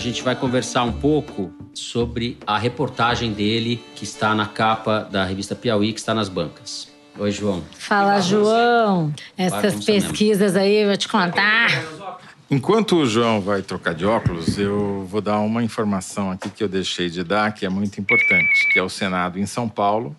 gente vai conversar um pouco sobre a reportagem dele que está na capa da revista Piauí, que está nas bancas. Oi, João. Fala, João. Essas pesquisas aí, vou te contar. Enquanto o João vai trocar de óculos, eu vou dar uma informação aqui que eu deixei de dar, que é muito importante, que é o Senado em São Paulo.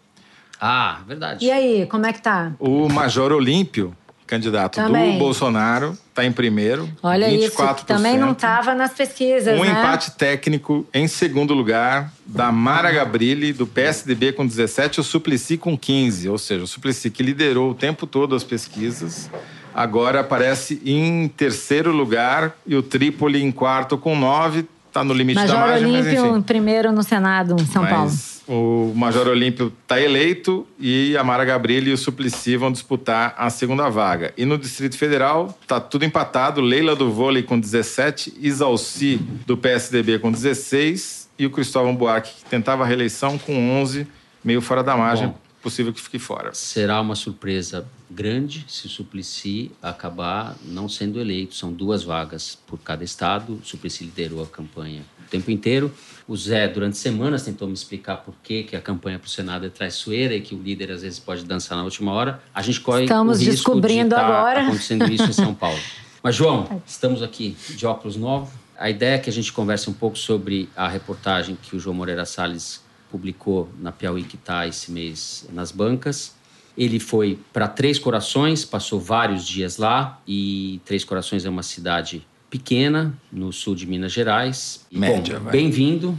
Ah, verdade. E aí, como é que tá? O Major Olímpio, candidato também. do Bolsonaro, está em primeiro. Olha 24%, isso, também não estava nas pesquisas. Um né? empate técnico em segundo lugar da Mara Gabrilli, do PSDB, com 17, o Suplicy com 15. Ou seja, o Suplicy que liderou o tempo todo as pesquisas, agora aparece em terceiro lugar e o Trípoli em quarto com 9 tá no limite Major da margem. Major Olímpio, mas, primeiro no Senado, em São mas Paulo. O Major Olímpio está eleito e a Mara Gabrilli e o Suplicy vão disputar a segunda vaga. E no Distrito Federal, tá tudo empatado: Leila do Vôlei com 17, Isalci do PSDB com 16 e o Cristóvão Buarque, que tentava a reeleição, com 11, meio fora da margem. Bom. Possível que fique fora. Será uma surpresa grande se o Suplicy acabar não sendo eleito. São duas vagas por cada estado. O Suplicy liderou a campanha o tempo inteiro. O Zé, durante semanas, tentou me explicar por que, que a campanha para o Senado é traiçoeira e que o líder às vezes pode dançar na última hora. A gente corre Estamos o risco descobrindo de tá agora. acontecendo isso em São Paulo. Mas, João, estamos aqui de óculos novos. A ideia é que a gente converse um pouco sobre a reportagem que o João Moreira Salles publicou na Piauí que está esse mês nas bancas. Ele foi para Três Corações, passou vários dias lá e Três Corações é uma cidade pequena no sul de Minas Gerais. Média, bom. Bem-vindo,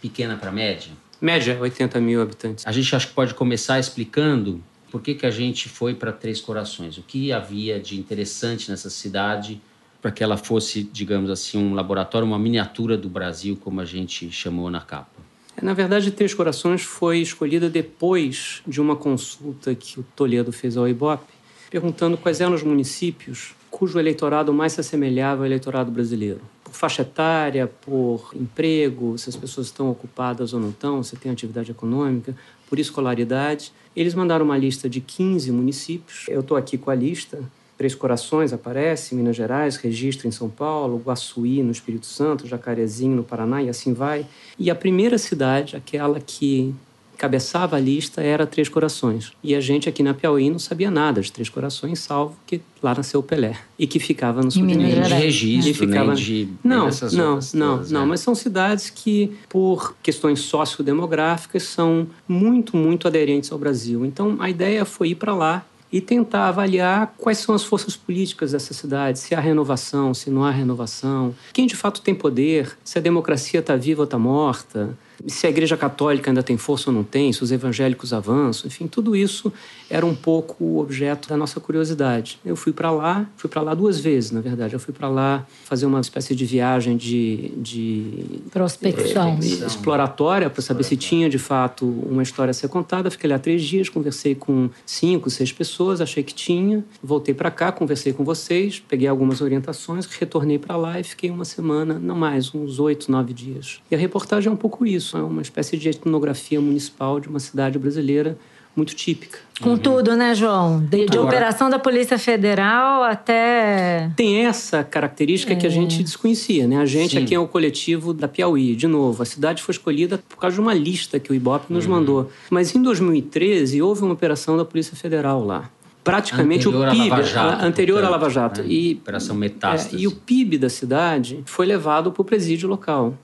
pequena para média. Média, 80 mil habitantes. A gente acho que pode começar explicando por que, que a gente foi para Três Corações, o que havia de interessante nessa cidade para que ela fosse, digamos assim, um laboratório, uma miniatura do Brasil, como a gente chamou na capa. Na verdade, Três Corações foi escolhida depois de uma consulta que o Toledo fez ao Ibope, perguntando quais eram os municípios cujo eleitorado mais se assemelhava ao eleitorado brasileiro. Por faixa etária, por emprego, se as pessoas estão ocupadas ou não estão, se tem atividade econômica, por escolaridade. Eles mandaram uma lista de 15 municípios. Eu estou aqui com a lista. Três Corações aparece, Minas Gerais, Registro em São Paulo, Guaçuí no Espírito Santo, Jacarezinho no Paraná e assim vai. E a primeira cidade, aquela que cabeçava a lista, era Três Corações. E a gente aqui na Piauí não sabia nada de Três Corações, salvo que lá nasceu o Pelé e que ficava no sul de Minas de registro, E ficava- nem de Não, não, outras não, todas, não, né? mas são cidades que, por questões sociodemográficas, são muito, muito aderentes ao Brasil. Então, a ideia foi ir para lá e tentar avaliar quais são as forças políticas dessa cidade, se há renovação, se não há renovação, quem de fato tem poder, se a democracia está viva ou está morta, se a Igreja Católica ainda tem força ou não tem, se os evangélicos avançam, enfim, tudo isso era um pouco o objeto da nossa curiosidade. Eu fui para lá, fui para lá duas vezes, na verdade. Eu fui para lá fazer uma espécie de viagem de, de Prospecção. é, exploratória para saber se tinha de fato uma história a ser contada. Fiquei lá três dias, conversei com cinco, seis pessoas, achei que tinha. Voltei para cá, conversei com vocês, peguei algumas orientações, retornei para lá e fiquei uma semana, não mais, uns oito, nove dias. E a reportagem é um pouco isso, é uma espécie de etnografia municipal de uma cidade brasileira muito típica. Com tudo, né, João? De, de Agora- operação da Polícia Federal até. Tem essa característica que a gente desconhecia, né? A gente Sim. aqui é o coletivo da Piauí. De novo, a cidade foi escolhida por causa de uma lista que o Ibope nos mandou. Mas em 2013 houve uma operação da Polícia Federal lá. Praticamente Anterior o PIB, Lava Jato, a- anterior à Lava Jato. né? E, Operação Metástase. é, e o PIB da cidade foi levado para o presídio local.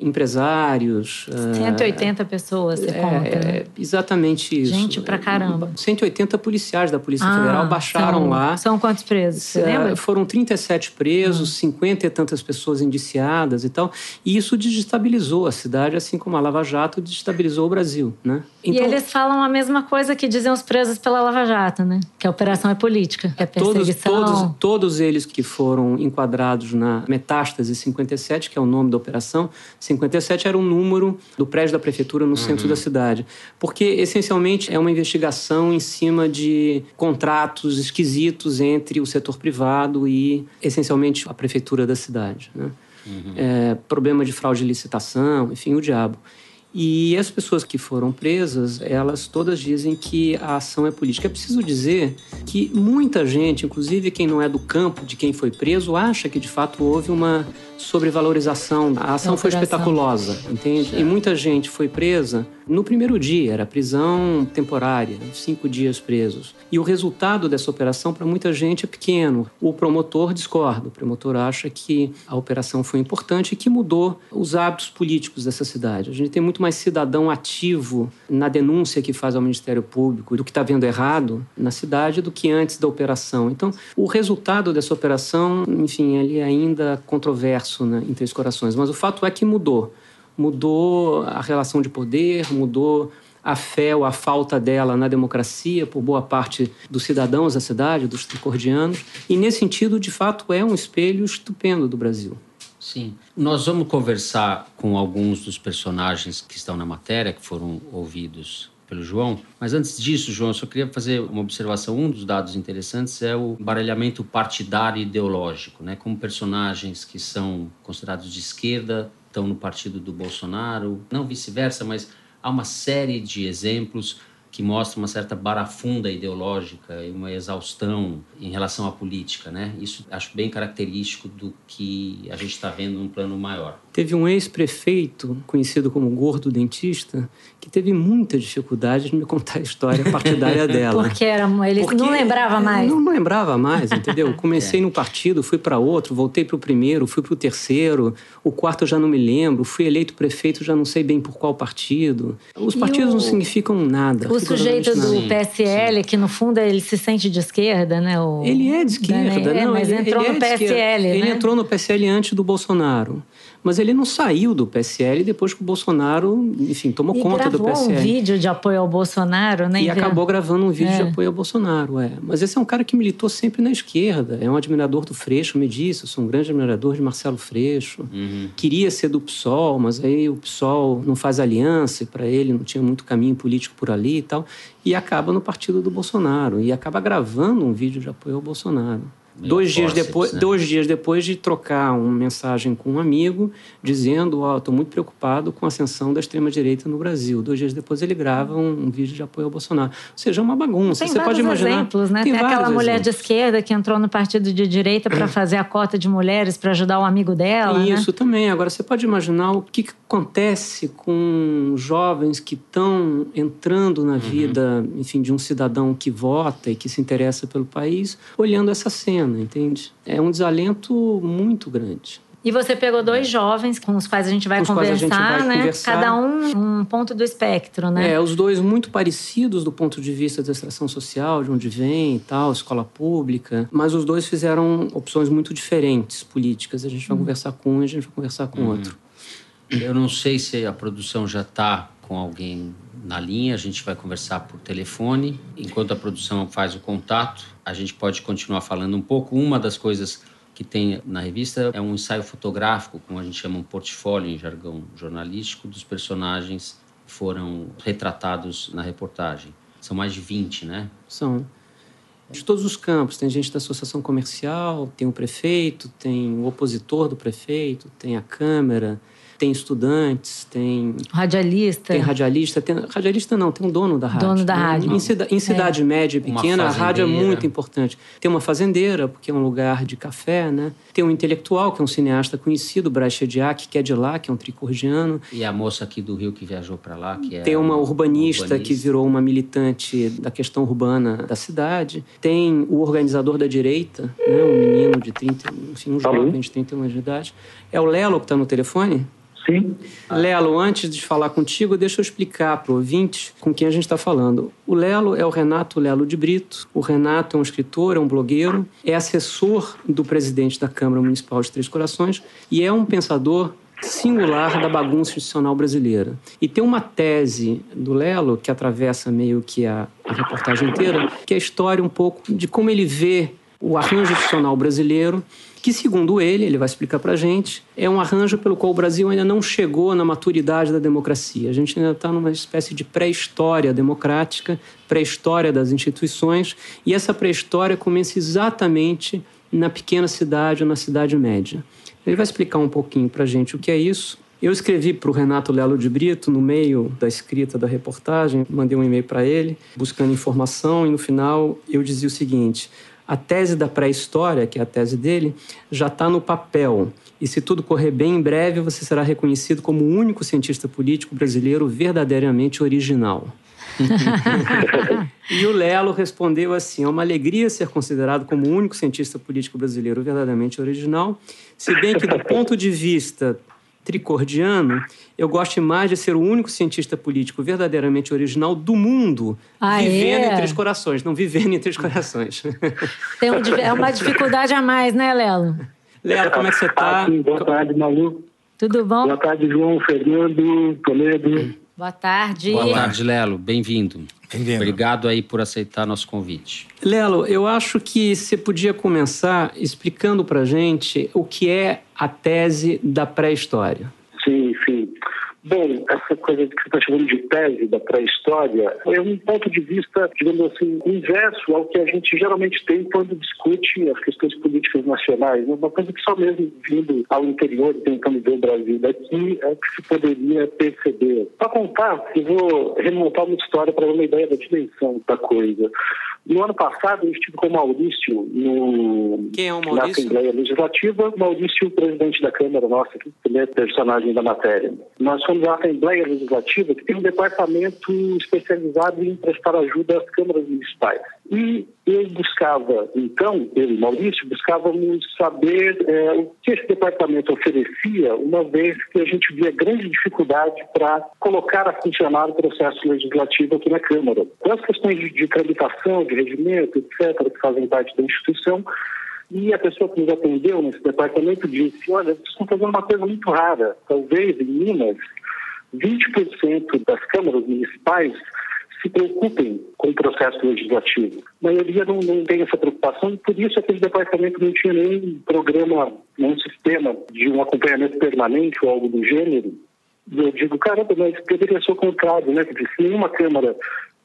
Empresários. ah, 180 pessoas, você é, conta. né? é exatamente isso. Gente pra caramba. 180 policiais da Polícia Ah, Federal baixaram são, lá. São quantos presos? Você É, lembra? Foram 37 presos, 50 e tantas pessoas indiciadas e tal. E isso desestabilizou a cidade, assim como a Lava Jato desestabilizou o Brasil, né? e eles falam a mesma coisa que dizem os presos pela Lava Jato, né? Que a operação é política, que é Todos, perseguição. todos, todos eles que foram enquadrados na Metástase 57, que é o nome da operação, 57 era o número do prédio da prefeitura no centro da cidade. Porque, essencialmente, é uma investigação em cima de contratos esquisitos entre o setor privado e, essencialmente, a prefeitura da cidade. Né? É, problema de fraude de licitação, enfim, o diabo. E as pessoas que foram presas, elas todas dizem que a ação é política. É preciso dizer que muita gente, inclusive quem não é do campo de quem foi preso, acha que de fato houve uma sobrevalorização. A ação foi espetaculosa, entende? E muita gente foi presa no primeiro dia, era prisão temporária, cinco dias presos. E o resultado dessa operação, para muita gente, é pequeno. O promotor discorda. O promotor acha que a operação foi importante e que mudou os hábitos políticos dessa cidade. A gente tem muito mais cidadão ativo na denúncia que faz ao Ministério Público do que está vendo errado na cidade do que antes da operação. Então, o resultado dessa operação, enfim, ele é ainda controverso né, em Três Corações. Mas o fato é que mudou mudou a relação de poder, mudou a fé ou a falta dela na democracia por boa parte dos cidadãos da cidade, dos tricordianos. E, nesse sentido, de fato, é um espelho estupendo do Brasil. Sim. Nós vamos conversar com alguns dos personagens que estão na matéria, que foram ouvidos pelo João. Mas antes disso, João, eu só queria fazer uma observação. Um dos dados interessantes é o baralhamento partidário ideológico, né? Como personagens que são considerados de esquerda estão no partido do Bolsonaro, não vice-versa, mas há uma série de exemplos que mostram uma certa barafunda ideológica e uma exaustão em relação à política, né? Isso acho bem característico do que a gente está vendo num plano maior. Teve um ex-prefeito, conhecido como Gordo Dentista, que teve muita dificuldade de me contar a história partidária dela. Porque era, ele Porque não lembrava mais. Não, não lembrava mais, entendeu? Comecei é. no partido, fui para outro, voltei para o primeiro, fui para o terceiro, o quarto eu já não me lembro, fui eleito prefeito, já não sei bem por qual partido. Os partidos o, não significam nada. O sujeito do sim, PSL, sim. que no fundo ele se sente de esquerda, né? O, ele é de esquerda, né? não, mas ele, entrou ele no é PSL, né? Ele entrou no PSL antes do Bolsonaro mas ele não saiu do PSL depois que o Bolsonaro, enfim, tomou e conta do PSL. um vídeo de apoio ao Bolsonaro, né? E acabou gravando um vídeo é. de apoio ao Bolsonaro, é. Mas esse é um cara que militou sempre na esquerda, é um admirador do Freixo, me disse, eu sou um grande admirador de Marcelo Freixo. Uhum. Queria ser do PSOL, mas aí o PSOL não faz aliança, e para ele não tinha muito caminho político por ali e tal, e acaba no partido do Bolsonaro, e acaba gravando um vídeo de apoio ao Bolsonaro dois dias depois, né? dois dias depois de trocar uma mensagem com um amigo dizendo, ó, oh, estou muito preocupado com a ascensão da extrema direita no Brasil. Dois dias depois ele grava um, um vídeo de apoio ao Bolsonaro. Ou seja, é uma bagunça. Tem Você pode imaginar. exemplos, né? Tem, Tem aquela mulher exemplos. de esquerda que entrou no partido de direita para fazer a cota de mulheres para ajudar um amigo dela. Né? Isso né? também. Agora você pode imaginar o que, que acontece com jovens que estão entrando na uhum. vida, enfim, de um cidadão que vota e que se interessa pelo país, olhando essa cena entende? É um desalento muito grande. E você pegou dois é. jovens com os quais a gente vai, conversar, gente vai né? Conversar. Cada um um ponto do espectro, né? É, os dois muito parecidos do ponto de vista da extração social, de onde vem e tal, escola pública, mas os dois fizeram opções muito diferentes políticas. A gente vai hum. conversar com um e a gente vai conversar com o hum. outro. Eu não sei se a produção já está com alguém na linha, a gente vai conversar por telefone. Enquanto a produção faz o contato, a gente pode continuar falando um pouco. Uma das coisas que tem na revista é um ensaio fotográfico, como a gente chama um portfólio em jargão jornalístico, dos personagens que foram retratados na reportagem. São mais de 20, né? São. De todos os campos. Tem gente da associação comercial, tem o prefeito, tem o opositor do prefeito, tem a Câmara, tem estudantes, tem. Radialista. Tem radialista. Tem, radialista não, tem um dono da rádio. Dono da rádio. Em, cida, em cidade é. média e pequena, a rádio é muito importante. Tem uma fazendeira, porque é um lugar de café, né? Tem um intelectual, que é um cineasta conhecido, Chediak, que é de lá, que é um tricordiano. E a moça aqui do Rio que viajou para lá, que é. Tem uma urbanista, urbanista, que virou uma militante da questão urbana da cidade. Tem o organizador da direita, né? um menino de 30, enfim, um jovem de 31 anos de idade. É o Lelo que está no telefone? Sim. Lelo, antes de falar contigo, deixa eu explicar para o ouvinte com quem a gente está falando. O Lelo é o Renato Lelo de Brito. O Renato é um escritor, é um blogueiro, é assessor do presidente da Câmara Municipal de Três Corações e é um pensador singular da bagunça institucional brasileira. E tem uma tese do Lelo que atravessa meio que a, a reportagem inteira, que é a história um pouco de como ele vê o arranjo institucional brasileiro que, segundo ele, ele vai explicar para a gente, é um arranjo pelo qual o Brasil ainda não chegou na maturidade da democracia. A gente ainda está numa espécie de pré-história democrática, pré-história das instituições, e essa pré-história começa exatamente na pequena cidade ou na cidade média. Ele vai explicar um pouquinho para a gente o que é isso. Eu escrevi para o Renato Lelo de Brito no meio da escrita da reportagem, mandei um e-mail para ele buscando informação e no final eu dizia o seguinte: a tese da pré-história, que é a tese dele, já está no papel. E se tudo correr bem, em breve você será reconhecido como o único cientista político brasileiro verdadeiramente original. e o Lelo respondeu assim: é uma alegria ser considerado como o único cientista político brasileiro verdadeiramente original, se bem que, do ponto de vista tricordiano, eu gosto mais de ser o único cientista político verdadeiramente original do mundo, Ah, vivendo é? entre os corações, não vivendo entre os corações. Tem um é uma dificuldade a mais, né, Lelo? Lelo, como é que você está? Ah, boa tarde, Malu. Tudo bom? Boa tarde, João, Fernando, Toledo. Boa tarde. Boa tarde, Lelo. Bem-vindo. Bem-vindo. Obrigado aí por aceitar nosso convite. Lelo, eu acho que você podia começar explicando para gente o que é a tese da pré-história. Sim, sim. Bom, essa coisa que você está chamando de tese da pré-história é um ponto de vista, digamos assim, inverso ao que a gente geralmente tem quando discute as questões políticas nacionais. né? Uma coisa que só mesmo vindo ao interior tentando ver o Brasil daqui é que se poderia perceber. Para contar, eu vou remontar uma história para dar uma ideia da dimensão da coisa. No ano passado, eu estive com o Maurício no, Quem é o na Maurício? Assembleia Legislativa, Maurício, presidente da Câmara nossa, que também é personagem da matéria. Nós fomos à Assembleia Legislativa, que tem um departamento especializado em prestar ajuda às câmaras municipais. E eu buscava, então, eu e Maurício, buscávamos saber eh, o que esse departamento oferecia, uma vez que a gente via grande dificuldade para colocar a funcionar o processo legislativo aqui na Câmara. Com as questões de, de tramitação, de regimento, etc., que fazem parte da instituição, e a pessoa que nos atendeu nesse departamento disse: Olha, vocês estão fazendo uma coisa muito rara. Talvez em Minas, 20% das câmaras municipais se preocupem com o processo legislativo. A maioria não, não tem essa preocupação, e por isso aquele departamento não tinha nenhum programa, nenhum sistema de um acompanhamento permanente ou algo do gênero. E eu digo, caramba, mas deveria ser o contrário, né? Porque se nenhuma Câmara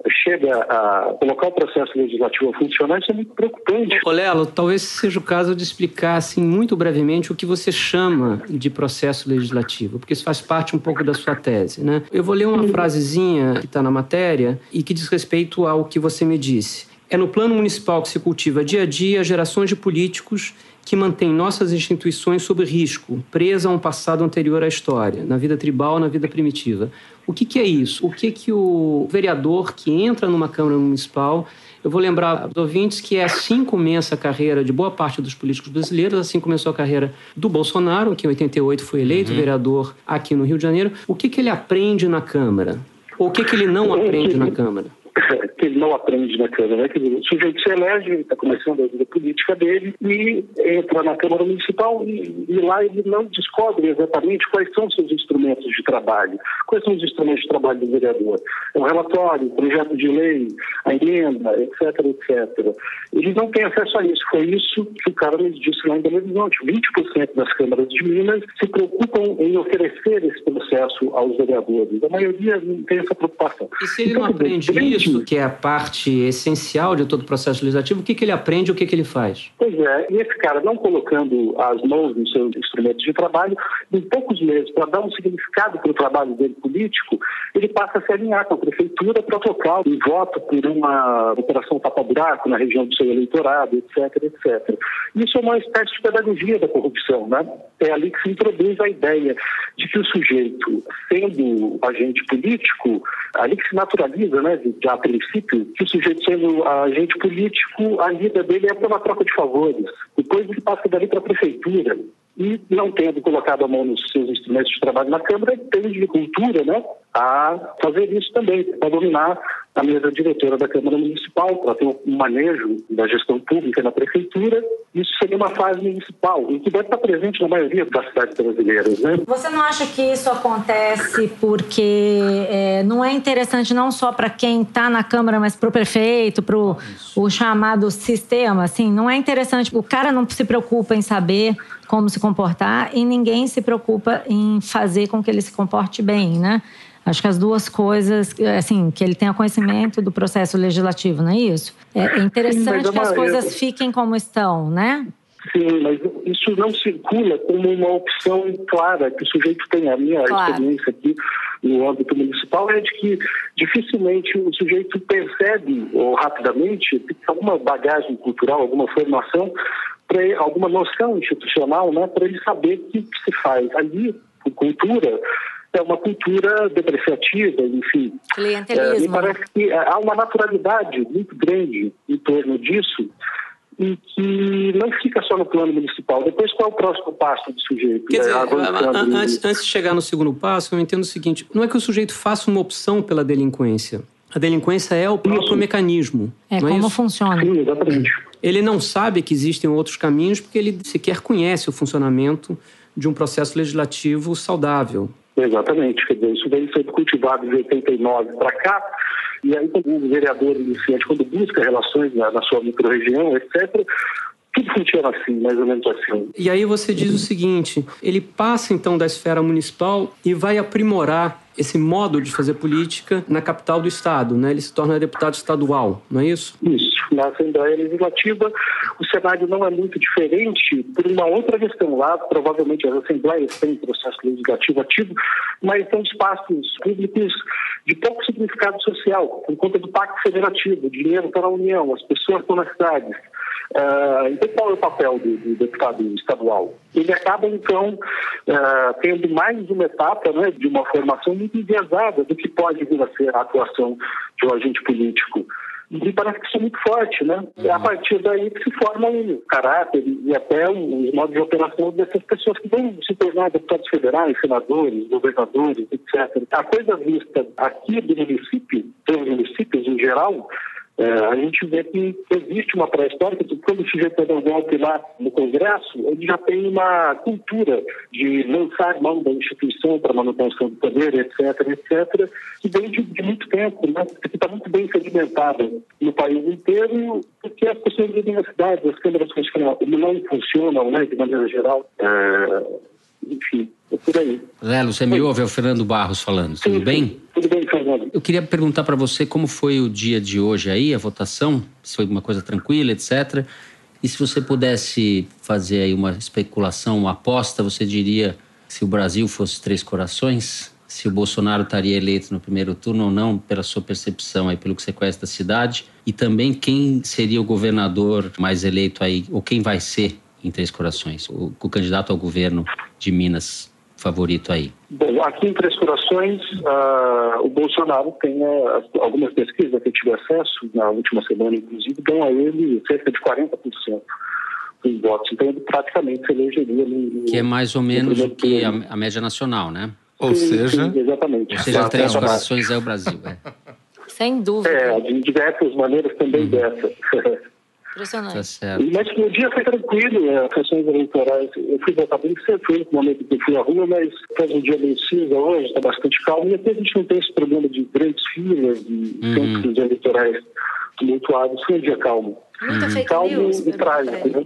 chega a colocar o processo legislativo a funcionar, isso é muito preocupante. Ô Lelo, talvez seja o caso de explicar assim, muito brevemente o que você chama de processo legislativo, porque isso faz parte um pouco da sua tese. Né? Eu vou ler uma frasezinha que está na matéria e que diz respeito ao que você me disse. É no plano municipal que se cultiva dia a dia gerações de políticos que mantêm nossas instituições sob risco, presa a um passado anterior à história, na vida tribal, na vida primitiva. O que, que é isso? O que, que o vereador que entra numa Câmara Municipal eu vou lembrar aos ouvintes que assim começa a carreira de boa parte dos políticos brasileiros, assim começou a carreira do Bolsonaro, que em 88 foi eleito vereador aqui no Rio de Janeiro. O que, que ele aprende na Câmara? Ou o que, que ele não aprende na Câmara? que ele não aprende na Câmara. Né? Quer dizer, o sujeito se elege, ele está começando a vida política dele e entra na Câmara Municipal e, e lá ele não descobre exatamente quais são os seus instrumentos de trabalho. Quais são os instrumentos de trabalho do vereador? É o relatório, o projeto de lei, a emenda, etc, etc. Ele não tem acesso a isso. Foi isso que o cara nos disse lá em Belo Horizonte. 20% das câmaras de Minas se preocupam em oferecer esse processo aos vereadores. A maioria não tem essa preocupação. E se ele não Então, aprende grande- que é a parte essencial de todo o processo legislativo, o que, que ele aprende o que, que ele faz? Pois é, e esse cara não colocando as mãos nos seus instrumentos de trabalho, em poucos meses, para dar um significado para o trabalho dele político, ele passa a se alinhar com a prefeitura para trocar um voto por uma operação tapa-buraco na região do seu eleitorado, etc, etc. Isso é uma espécie de pedagogia da corrupção, né? É ali que se introduz a ideia de que o sujeito, sendo agente político, ali que se naturaliza, né, de- a princípio, que o sujeito sendo agente político, a vida dele é pela troca de favores. Depois ele passa dali para a prefeitura. E não tendo colocado a mão nos seus instrumentos de trabalho na Câmara, tem de cultura né, a fazer isso também, para dominar a mesa diretora da Câmara Municipal, para ter um manejo da gestão pública na prefeitura. Isso seria uma fase municipal, e que deve estar presente na maioria das cidades brasileiras. Né? Você não acha que isso acontece porque é, não é interessante não só para quem está na Câmara, mas para o prefeito, para o chamado sistema? Assim, não é interessante. O cara não se preocupa em saber como se comportar e ninguém se preocupa em fazer com que ele se comporte bem, né? Acho que as duas coisas, assim, que ele tenha conhecimento do processo legislativo, não é isso? É interessante é que as coisas fiquem como estão, né? Sim, mas isso não circula como uma opção clara que o sujeito tem. A minha Claro. experiência aqui no âmbito municipal é de que dificilmente o sujeito percebe ou rapidamente tem alguma bagagem cultural, alguma formação, pra, alguma noção institucional, né, para ele saber o que se faz. Ali, cultura é uma cultura depreciativa, enfim. Clientelismo. É, me parece que há uma naturalidade muito grande em torno disso e que não fica só no plano municipal. Depois, qual é o próximo passo do sujeito? Quer dizer, antes, antes de chegar no segundo passo, eu entendo o seguinte: não é que o sujeito faça uma opção pela delinquência. A delinquência é o próprio isso. mecanismo. É, é como isso? funciona. Sim, exatamente. Ele não sabe que existem outros caminhos porque ele sequer conhece o funcionamento de um processo legislativo saudável. Exatamente, quer dizer, isso vem sendo cultivado de 89 para cá, e aí o vereador iniciante, quando busca relações na, na sua microrregião, etc., tudo funciona assim, mais ou menos assim. E aí você diz o seguinte: ele passa então da esfera municipal e vai aprimorar esse modo de fazer política na capital do estado, né? Ele se torna deputado estadual, não é isso? Isso. Na Assembleia Legislativa, o cenário não é muito diferente por uma outra questão. Lá, provavelmente, as assembleias têm processo legislativo ativo, mas são espaços públicos de pouco significado social, por conta do pacto federativo, dinheiro para a União, as pessoas estão nas cidades. Uh, então, qual é o papel do, do, deputado estadual? Ele acaba, então, uh, tendo mais uma etapa né, de uma formação muito enviesada do que pode vir a ser a atuação de um agente político. E parece que isso é muito forte, né? É a partir daí que se forma o caráter e até os modos de operação dessas pessoas que vão se tornar deputados federais, senadores, governadores, etc. A coisa vista aqui do município, dos municípios em geral, é, a gente vê que existe uma pré-história, que quando o sujeito é golpe lá no Congresso, ele já tem uma cultura de lançar mão da instituição para manutenção do poder, etc., etc., que vem de, de muito tempo, né? que está muito bem sedimentada no país inteiro, porque as pessoas vivem nas cidades, as câmeras não funcionam, né, de maneira geral. É, enfim, é por aí. Lelo, você me ouve? É o Fernando Barros falando. Tudo bem? Tudo bem, Fernando. Eu queria perguntar para você como foi o dia de hoje aí, a votação, se foi uma coisa tranquila, etc. E se você pudesse fazer aí uma especulação, uma aposta, você diria se o Brasil fosse três corações, se o Bolsonaro estaria eleito no primeiro turno ou não, pela sua percepção aí, pelo que você conhece da cidade, e também quem seria o governador mais eleito aí, ou quem vai ser em Três Corações, o, o candidato ao governo de Minas favorito aí? Bom, aqui em Três Corações, uh, o Bolsonaro tem uh, algumas pesquisas que eu tive acesso na última semana, inclusive, dão a ele cerca de 40% dos votos. Então, ele praticamente se elegeria no, Que é mais ou menos o que a, a, média nacional, né? Ou sim, seja, sim, exatamente. Ou seja, Três Corações é o Brasil. É. Sem dúvida. É, de diversas maneiras também uhum. dessa. Impressionante. Tá certo. Mas o dia foi tranquilo, as sessões eleitorais. Eu fui votar bem foi no momento que eu fui à rua, mas faz um dia meio cinza hoje, está bastante calmo. E até a gente não tem esse problema de grandes filas, de uhum. centros eleitorais tumultuados. Foi um dia calmo. Muita fake calmo news, e trágico. Né?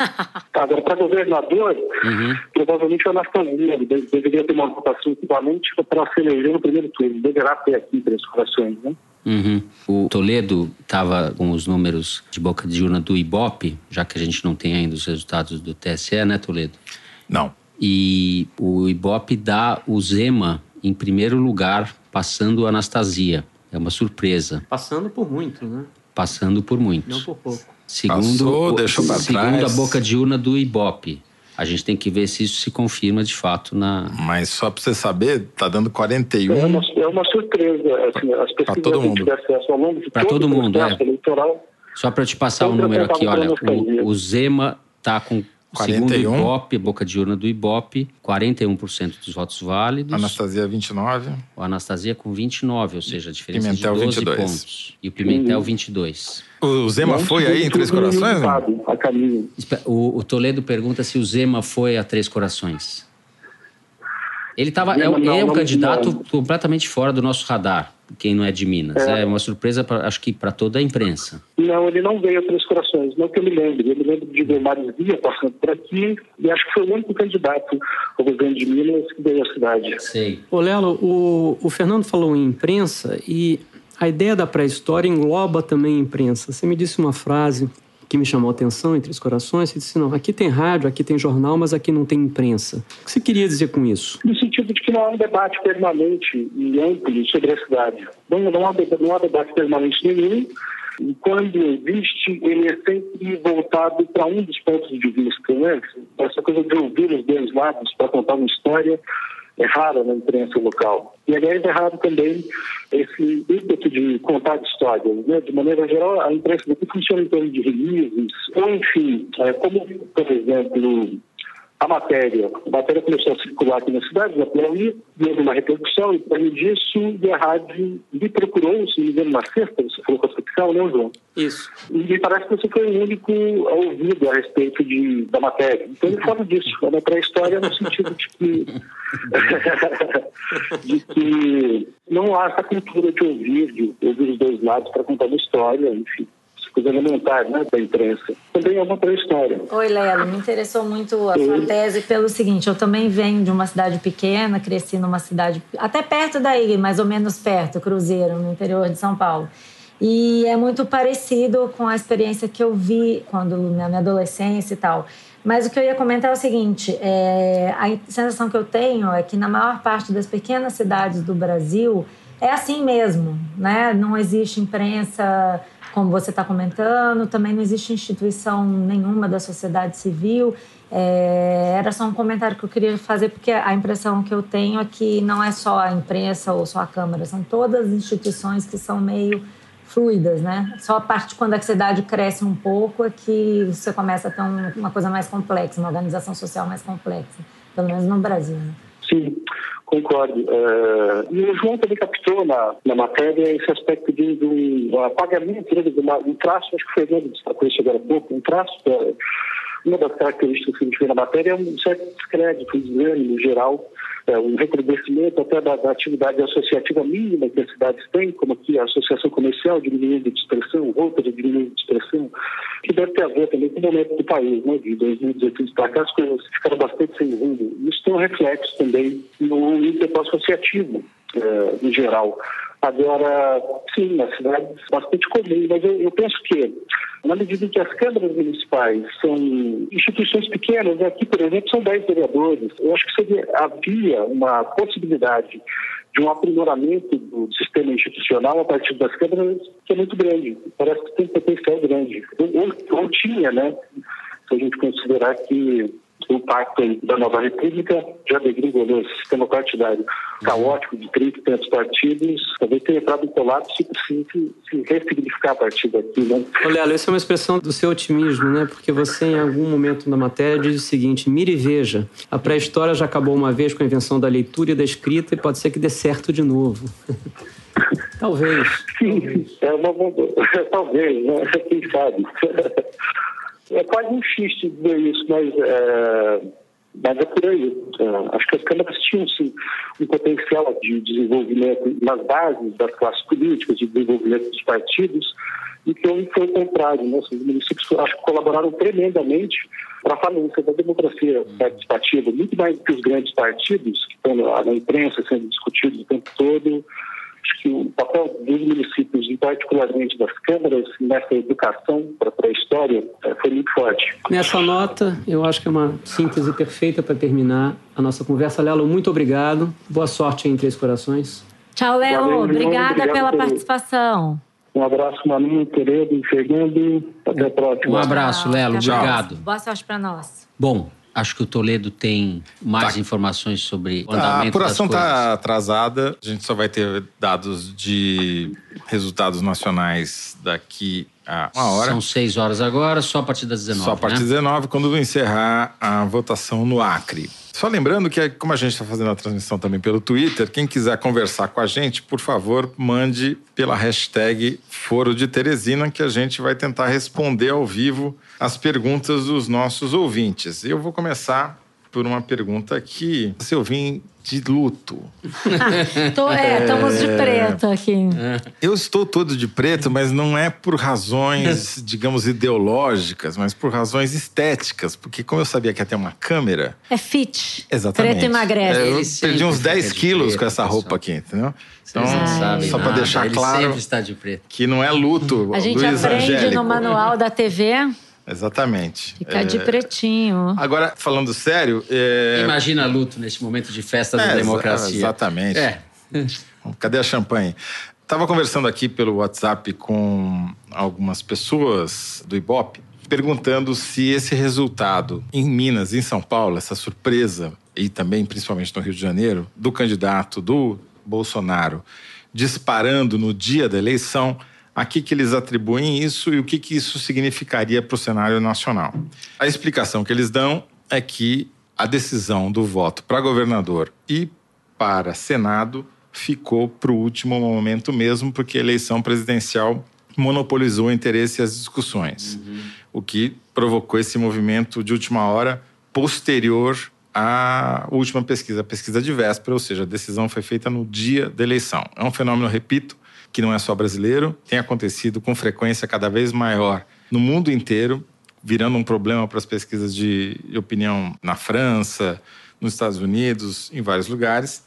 Agora, para governador, uhum. provavelmente o Anastasia deveria ter uma votação equivalente para se eleger no primeiro turno. Deverá ter aqui Três Corações, né? Uhum. O Toledo estava com os números de boca de urna do Ibope, já que a gente não tem ainda os resultados do TSE, né, Toledo? Não. E o Ibope dá o Zema em primeiro lugar, passando o Anastasia. É uma surpresa. Passando por muito, né? Passando por muito. Não por pouco. Segundo, Passou, deixou para segundo trás. a boca de urna do Ibope. A gente tem que ver se isso se confirma de fato na. Mas só para você saber, tá dando 41. É uma, é uma surpresa. Assim, as pesquisas todo mundo. tive acesso ao longo de Pra todo mundo, é. eleitoral. Só para eu te passar o Sempre número aqui, olha. O, o Zema tá com. Segundo o 41. Ibope, boca de urna do Ibope, 41% dos votos válidos. Anastasia 29. O Anastasia com 29, ou seja, a diferença Pimentel, de 12 22. pontos. E o Pimentel 22. O Zema foi aí em Três Corações? não? O, o Toledo pergunta se o Zema foi a Três Corações. Ele tava, é, não, é um não, candidato não. completamente fora do nosso radar, quem não é de Minas. É, uma surpresa, pra- acho que para toda a imprensa. Não, ele não veio a Três Corações, não que eu me lembre. Eu me lembro de ver Mário Via passando por aqui e acho que foi o único candidato ao governo de Minas que veio à cidade. Sei. Ô, Lelo, o, o Fernando falou em imprensa e a ideia da pré-história engloba também a imprensa. Você me disse uma frase que me chamou a atenção entre os corações. Você disse: não, aqui tem rádio, aqui tem jornal, mas aqui não tem imprensa. O que você queria dizer com isso? No sentido de que não há um debate permanente e amplo sobre a cidade. Não, não, há, não há debate permanente nenhum. E quando existe, ele é sempre voltado para um dos pontos de vista. Né? Essa coisa de ouvir os dois lados para contar uma história é rara na imprensa local. E, aliás, é raro também esse ímpeto de contar histórias. Né? De maneira geral, a imprensa daqui funciona em torno de releases, ou, enfim, é, como, por exemplo, a matéria. A matéria começou a circular aqui na cidade, na Piauí, deu uma repercussão, e por disso, a rádio me procurou, se me engano, na sexta, você falou com a fiscal, não, João? Isso. E me parece que você foi o único ouvido a respeito de, da matéria. Então, ele fala disso, é uma pré-história no sentido de que, de que não há essa cultura de ouvir, de ouvir os dois lados para contar uma história, enfim elementar né, da imprensa. Também é uma pré-história. Oi, Lelo. Me interessou muito a sua tese pelo seguinte: eu também venho de uma cidade pequena, cresci numa cidade até perto daí, mais ou menos perto, Cruzeiro, no interior de São Paulo. E é muito parecido com a experiência que eu vi quando na minha adolescência e tal. Mas o que eu ia comentar é o seguinte: é, a sensação que eu tenho é que na maior parte das pequenas cidades do Brasil é assim mesmo, né? Não existe imprensa como você está comentando, também não existe instituição nenhuma da sociedade civil. É, era só um comentário que eu queria fazer, porque a impressão que eu tenho é que não é só a imprensa ou só a Câmara, são todas as instituições que são meio fluidas, né? Só a parte quando a cidade cresce um pouco é que você começa a ter uma coisa mais complexa, uma organização social mais complexa, pelo menos no Brasil. Né? Sim. Concordo. Uh, e o João também captou na, na matéria esse aspecto de, de um apagamento, né, de uma, um traço, acho que o Fernando destacou isso agora há pouco, um traço, da, uma das características que a gente vê na matéria é um certo descrédito, um desânimo geral é, um recrudescimento até da, da, atividade associativa mínima que as cidades têm, como aqui a associação comercial diminuindo de expressão, outra diminuindo de expressão, que deve ter a ver também com o momento do país, né, de 2018 para cá, as coisas ficaram bastante sem rumo. Isso tem um reflexo também no ímpeto associativo, é, em geral. Agora, sim, na cidade bastante comum, mas eu, eu, penso que, na medida em que as câmaras municipais são instituições pequenas, né, aqui, por exemplo, são 10 vereadores, eu acho que seria, havia uma possibilidade de um aprimoramento do sistema institucional a partir das câmaras que é muito grande. Parece que tem potencial grande. Ou, ou, ou tinha, né? Se a gente considerar que o pacto da nova república já degringolou esse sistema partidário caótico de 30 e tantos partidos, talvez tenha entrado em colapso e precise se ressignificar a partir daqui. Né? Olha, essa é uma expressão do seu otimismo, né? Porque você, em algum momento da matéria, diz o seguinte: mire e veja, a pré-história já acabou uma vez com a invenção da leitura e da escrita e pode ser que dê certo de novo. talvez. Sim, talvez. é uma talvez, né? quem sabe. É quase um xiste dizer isso, mas é, mas é por aí. É, acho que as câmaras tinham sim um potencial de desenvolvimento nas bases das classes políticas, de desenvolvimento dos partidos, e que foi o contrário. Né? Os municípios acho que colaboraram tremendamente para a falência da democracia participativa, muito mais do que os grandes partidos que estão na imprensa sendo discutidos o tempo todo que o papel dos municípios, e particularmente das câmaras, nessa educação para a história, é, foi muito forte. Nessa nota, eu acho que é uma síntese perfeita para terminar a nossa conversa. Lelo, muito obrigado. Boa sorte em Três Corações. Tchau, Léo. Obrigada pela participação. Um abraço, Manu, e Fernando. Até a próxima. Um abraço, Lelo. Obrigado. Boa sorte para nós. Bom, Acho que o Toledo tem mais tá. informações sobre o andamento A apuração está atrasada. A gente só vai ter dados de resultados nacionais daqui a uma hora. São seis horas agora, só a partir das 19. Só a partir né? das 19, quando encerrar a votação no Acre. Só lembrando que, como a gente está fazendo a transmissão também pelo Twitter, quem quiser conversar com a gente, por favor, mande pela hashtag Foro de Teresina, que a gente vai tentar responder ao vivo as perguntas dos nossos ouvintes. Eu vou começar por uma pergunta aqui. Se eu vim de luto. Tô, é, estamos de preto aqui. Eu estou todo de preto, mas não é por razões, digamos, ideológicas, mas por razões estéticas. Porque como eu sabia que ia ter uma câmera... É fit. Exatamente. Preto emagrece. É, eu perdi uns 10 quilos preto, com essa roupa aqui, entendeu? Então, só para deixar Ele claro está de preto. que não é luto, A gente Luiz aprende Angélico. no manual da TV Exatamente. Fica de pretinho. Agora, falando sério. é- Imagina luto neste momento de festa É, da democracia. Exatamente. É. Cadê a champanhe? Estava conversando aqui pelo WhatsApp com algumas pessoas do Ibope, perguntando se esse resultado em Minas, em São Paulo, essa surpresa, e também principalmente no Rio de Janeiro, do candidato do Bolsonaro disparando no dia da eleição, a que, que eles atribuem isso e o que, que isso significaria para o cenário nacional. A explicação que eles dão é que a decisão do voto para governador e para Senado ficou para o último momento mesmo, porque a eleição presidencial monopolizou o interesse e as discussões, o que provocou esse movimento de última hora posterior à última pesquisa, a pesquisa de véspera, ou seja, a decisão foi feita no dia da eleição. É um fenômeno, repito, que não é só brasileiro, tem acontecido com frequência cada vez maior no mundo inteiro, virando um problema para as pesquisas de opinião na França, nos Estados Unidos, em vários lugares.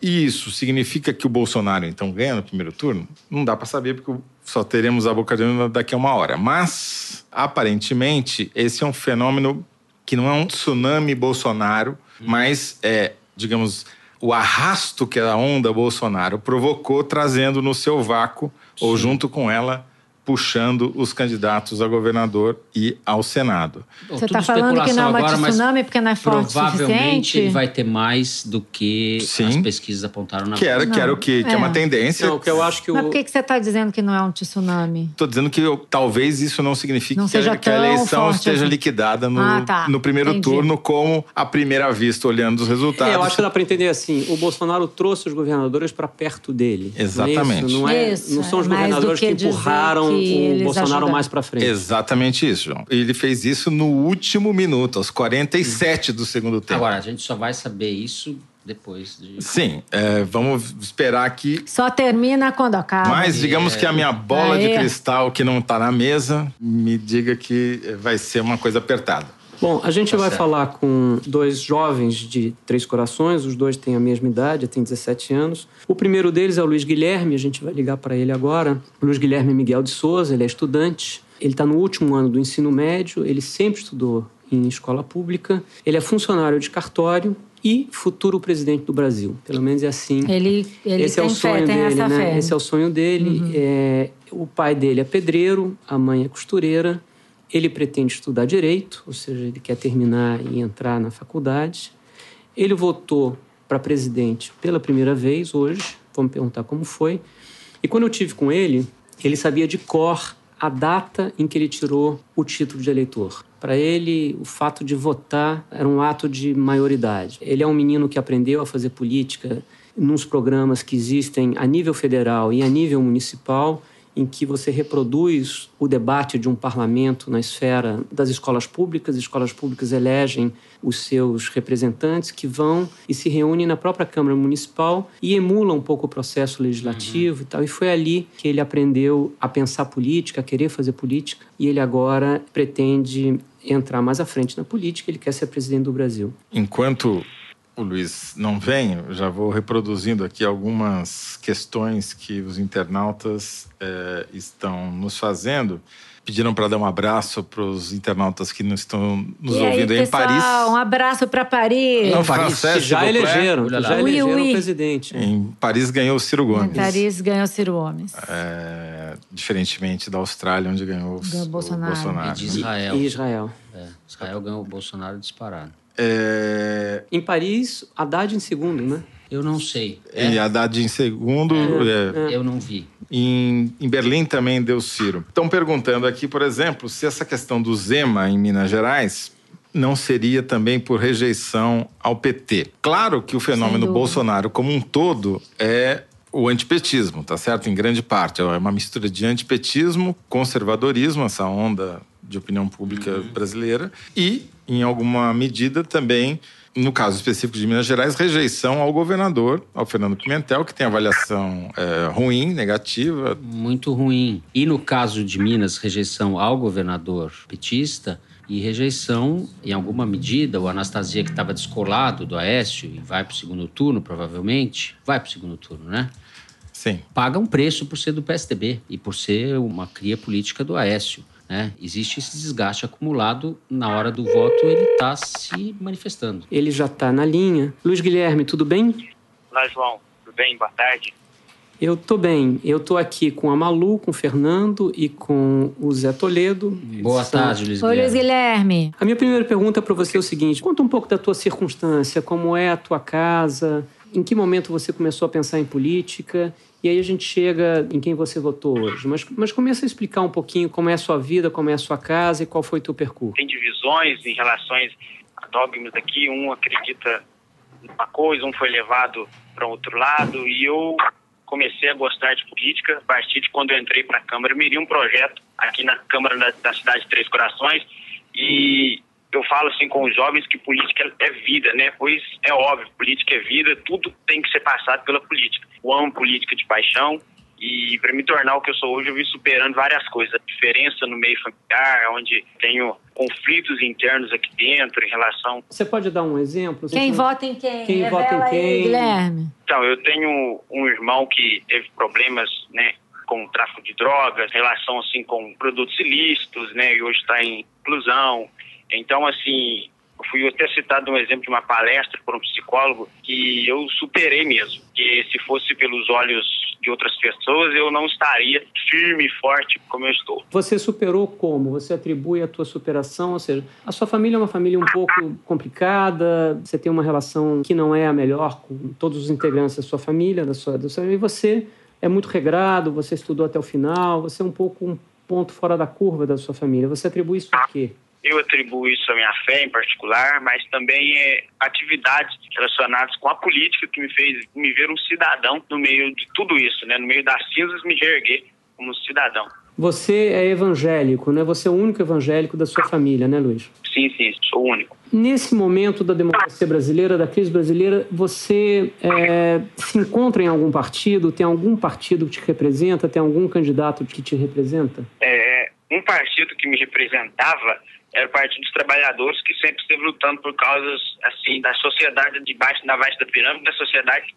E isso significa que o Bolsonaro então ganha no primeiro turno? Não dá para saber porque só teremos a boca de urna daqui a uma hora. Mas aparentemente esse é um fenômeno que não é um tsunami Bolsonaro, mas é, digamos, o arrasto que a onda Bolsonaro provocou, trazendo no seu vácuo ou junto com ela puxando os candidatos a governador e ao Senado. Você está falando que não é uma agora, tsunami porque não é forte o Provavelmente suficiente? ele vai ter mais do que Sim. as pesquisas apontaram na Que era, que era o que, que é. uma É. tendência. Não, o que eu acho que o... Mas por que, que você está dizendo que não é um tsunami? Estou dizendo que eu- talvez isso não signifique Não que, a- seja que a eleição forte esteja assim. liquidada no, Ah, tá. no primeiro Entendi. turno, como à primeira vista, olhando os resultados. É, eu acho que dá para entender assim: o Bolsonaro trouxe os governadores para perto dele. Exatamente. Não, é isso? Não, é, Isso, não são os é governadores que empurraram que o Bolsonaro ajudaram. mais para frente. Exatamente isso, João. Ele fez isso no último minuto, aos 47 do segundo tempo. Agora, a gente só vai saber isso depois de. Sim, é, vamos esperar aqui. Só termina quando acaba. Mas digamos que a minha bola de Aê. cristal que não está na mesa me diga que vai ser uma coisa apertada. Bom, a gente Tá vai certo. falar com dois jovens de Três Corações, os dois têm a mesma idade, têm 17 anos. O primeiro deles é o Luiz Guilherme, a gente vai ligar para ele agora. O Luiz Guilherme Miguel de Souza, ele é estudante, ele está no último ano do ensino médio, ele sempre estudou em escola pública, ele é funcionário de cartório e futuro presidente do Brasil. Pelo menos é assim. Ele, ele Esse tem é o fé, sonho tem dele, né? fé. Uhum. Esse é o sonho dele. É, o pai dele é pedreiro, a mãe é costureira. Ele pretende estudar direito, ou seja, ele quer terminar e entrar na faculdade. Ele votou para presidente pela primeira vez hoje. Vamos perguntar como foi. E quando eu tive com ele, ele sabia de cor a data em que ele tirou o título de eleitor. Para ele, o fato de votar era um ato de maioridade. Ele é um menino que aprendeu a fazer política nos programas que existem a nível federal e a nível municipal, em que você reproduz o debate de um parlamento na esfera das escolas públicas. As escolas públicas elegem os seus representantes que vão e se reúnem na própria Câmara Municipal e emulam um pouco o processo legislativo e tal. E foi ali que ele aprendeu a pensar política, a querer fazer política, e ele agora pretende entrar mais à frente na política, ele quer ser presidente do Brasil. Enquanto o Luiz não vem, já vou reproduzindo aqui algumas questões que os internautas eh, estão nos fazendo. Pediram para dar um abraço para os internautas que não estão nos e aí, ouvindo em pessoal, Paris. um abraço para Paris. Não, Que francês, já elegeram, que já Oui, elegeram oui. o presidente. Em Paris ganhou o Ciro Gomes. Paris ganhou Ciro Gomes. É, diferentemente da Austrália, onde ganhou, Ganhou o Bolsonaro. Bolsonaro. E de né? Israel. Em Israel. É, Israel ganhou o Bolsonaro disparado. É, Em Paris, Haddad em segundo, né? Eu não sei. É, E Haddad em segundo. é, Eu não vi. Em, em Berlim também deu Ciro. Estão perguntando aqui, por exemplo, se essa questão do Zema em Minas Gerais não seria também por rejeição ao PT. Claro que o fenômeno. Bolsonaro como um todo é o antipetismo, tá certo? Em grande parte. É uma mistura de antipetismo, conservadorismo, essa onda de opinião pública brasileira, e, em alguma medida, também, no caso específico de Minas Gerais, rejeição ao governador, ao Fernando Pimentel, que tem avaliação é, ruim, negativa. Muito ruim. E no caso de Minas, rejeição ao governador petista e rejeição, em alguma medida, o Anastasia, que estava descolado do Aécio e vai para o segundo turno, provavelmente, vai para o segundo turno, né? Sim. paga um preço por ser do PSDB e por ser uma cria política do Aécio. Né? Existe esse desgaste acumulado na hora do voto, ele está se manifestando. Ele já está na linha. Luiz Guilherme, tudo bem? Olá, João. Tudo bem? Boa tarde. Eu tô bem. Eu tô aqui com a Malu, com o Fernando e com o Zé Toledo. Boa São- tarde, Luiz Oi, Luiz Guilherme. Guilherme. A minha primeira pergunta para você é o seguinte: conta um pouco da tua circunstância, como é a tua casa, em que momento você começou a pensar em política, e aí a gente chega em quem você votou hoje. Mas, mas começa a explicar um pouquinho como é a sua vida, como é a sua casa e qual foi o teu percurso. Tem divisões em relação a dogmas aqui. Um acredita numa coisa, um foi levado para outro lado. E eu comecei a gostar de política a partir de quando eu entrei para a Câmara. Eu miri um projeto aqui na Câmara da, da cidade de Três Corações e eu falo assim com os jovens que política é vida, né? Pois é óbvio, política é vida, tudo tem que ser passado pela política. Eu amo política de paixão e para me tornar o que eu sou hoje, eu vim superando várias coisas. A diferença no meio familiar, onde tenho conflitos internos aqui dentro em relação. Você pode dar um exemplo? Quem vota em quem? Quem Revela vota em aí, quem? Guilherme. Então, eu tenho um irmão que teve problemas, né? Com o tráfico de drogas, relação assim com produtos ilícitos, né? E hoje está em inclusão. Então, assim, eu fui até citado um exemplo de uma palestra por um psicólogo que eu superei mesmo. Que se fosse pelos olhos de outras pessoas, eu não estaria firme e forte como eu estou. Você superou como? Você atribui a tua superação, ou seja, a sua família é uma família um pouco complicada, você tem uma relação que não é a melhor com todos os integrantes da sua família, da sua, da sua e você é muito regrado, você estudou até o final, você é um pouco um ponto fora da curva da sua família. Você atribui isso a quê? Eu atribuo isso à minha fé em particular, mas também é, atividades relacionadas com a política que me fez me ver um cidadão no meio de tudo isso, né? No meio das cinzas, me reerguer como cidadão. Você é evangélico, né? Você é o único evangélico da sua família, né, Luiz? Sim, sim, sou o único. Nesse momento da democracia brasileira, da crise brasileira, você é, se encontra em algum partido? Tem algum partido que te representa? Tem algum candidato que te representa? É, um partido que me representava era o Partido dos Trabalhadores, que sempre esteve lutando por causas assim da sociedade de baixo, na baixa da pirâmide, da sociedade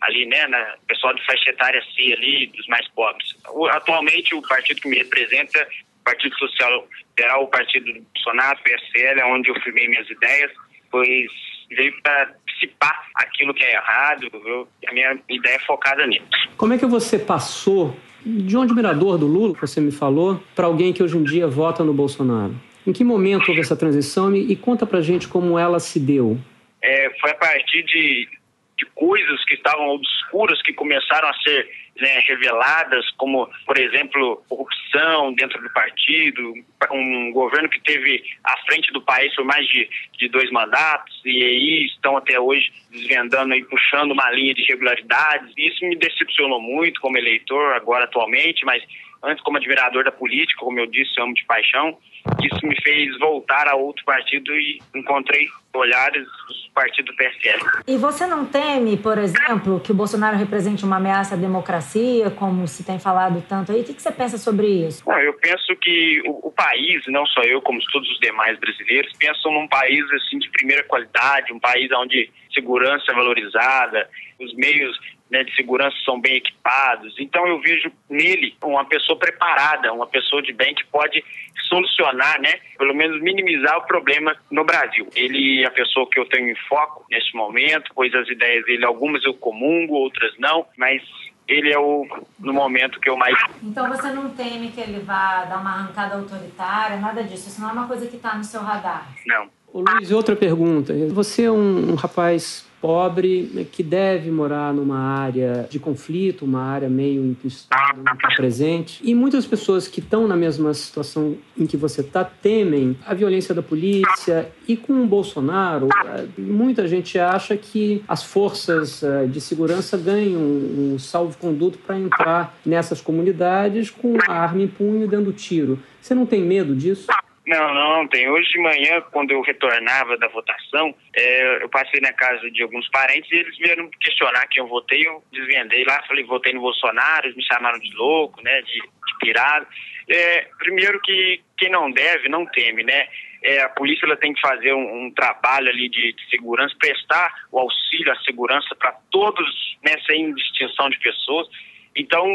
ali, né, na pessoal de faixa etária C ali, dos mais pobres. O- atualmente o partido que me representa, o Partido Social Liberal, o Partido do Bolsonaro, PSL, é onde eu firmei minhas ideias, pois veio para dissipar aquilo que é errado, eu, a minha ideia é focada nisso. Como é que você passou de um admirador do Lula, que você me falou, para alguém que hoje em dia vota no Bolsonaro? Em que momento houve essa transição e, conta pra gente como ela se deu? é, foi a partir de, de coisas que estavam obscuras que começaram a ser né, reveladas, como, por exemplo, corrupção dentro do partido, um governo que teve à frente do país por mais de, de dois mandatos, e aí estão até hoje desvendando e puxando uma linha de irregularidades. Isso me decepcionou muito como eleitor, agora atualmente, mas antes como admirador da política, como eu disse, eu amo de paixão. Isso me fez voltar a outro partido e encontrei olhares do partido PSL. E você não teme, por exemplo, que o Bolsonaro represente uma ameaça à democracia, como se tem falado tanto aí? O que que você pensa sobre isso? Bom, eu penso que o, o país, não só eu, como todos os demais brasileiros, pensam num país assim de primeira qualidade, um país onde segurança é valorizada, os meios né, de segurança são bem equipados. Então eu vejo nele uma pessoa preparada, uma pessoa de bem que pode solucionar, né, pelo menos minimizar o problema no Brasil. Ele é a pessoa que eu tenho em foco neste momento, pois as ideias dele, algumas eu comungo, outras não, mas ele é o no momento que eu mais Então você não teme que ele vá dar uma arrancada autoritária, nada disso. Isso não é uma coisa que está no seu radar. não. Ô, Luiz, outra pergunta. Você é um, um rapaz pobre né, que deve morar numa área de conflito, uma área meio em que o Estado não está presente. E muitas pessoas que estão na mesma situação em que você está temem a violência da polícia. E com o Bolsonaro, eh, muita gente acha que as forças eh, de segurança ganham um salvo-conduto para entrar nessas comunidades com a arma em punho dando tiro. Você não tem medo disso? Não, não, não tem. Hoje de manhã, quando eu retornava da votação, é, eu passei na casa de alguns parentes e eles vieram questionar quem eu votei. Eu desvendei lá, falei, votei no Bolsonaro, eles me chamaram de louco, né, de, de pirado. É, primeiro que quem não deve, não teme, né? É, a polícia ela tem que fazer um, um trabalho ali de, de, segurança, prestar o auxílio, a segurança para todos, né, sem distinção de pessoas. Então,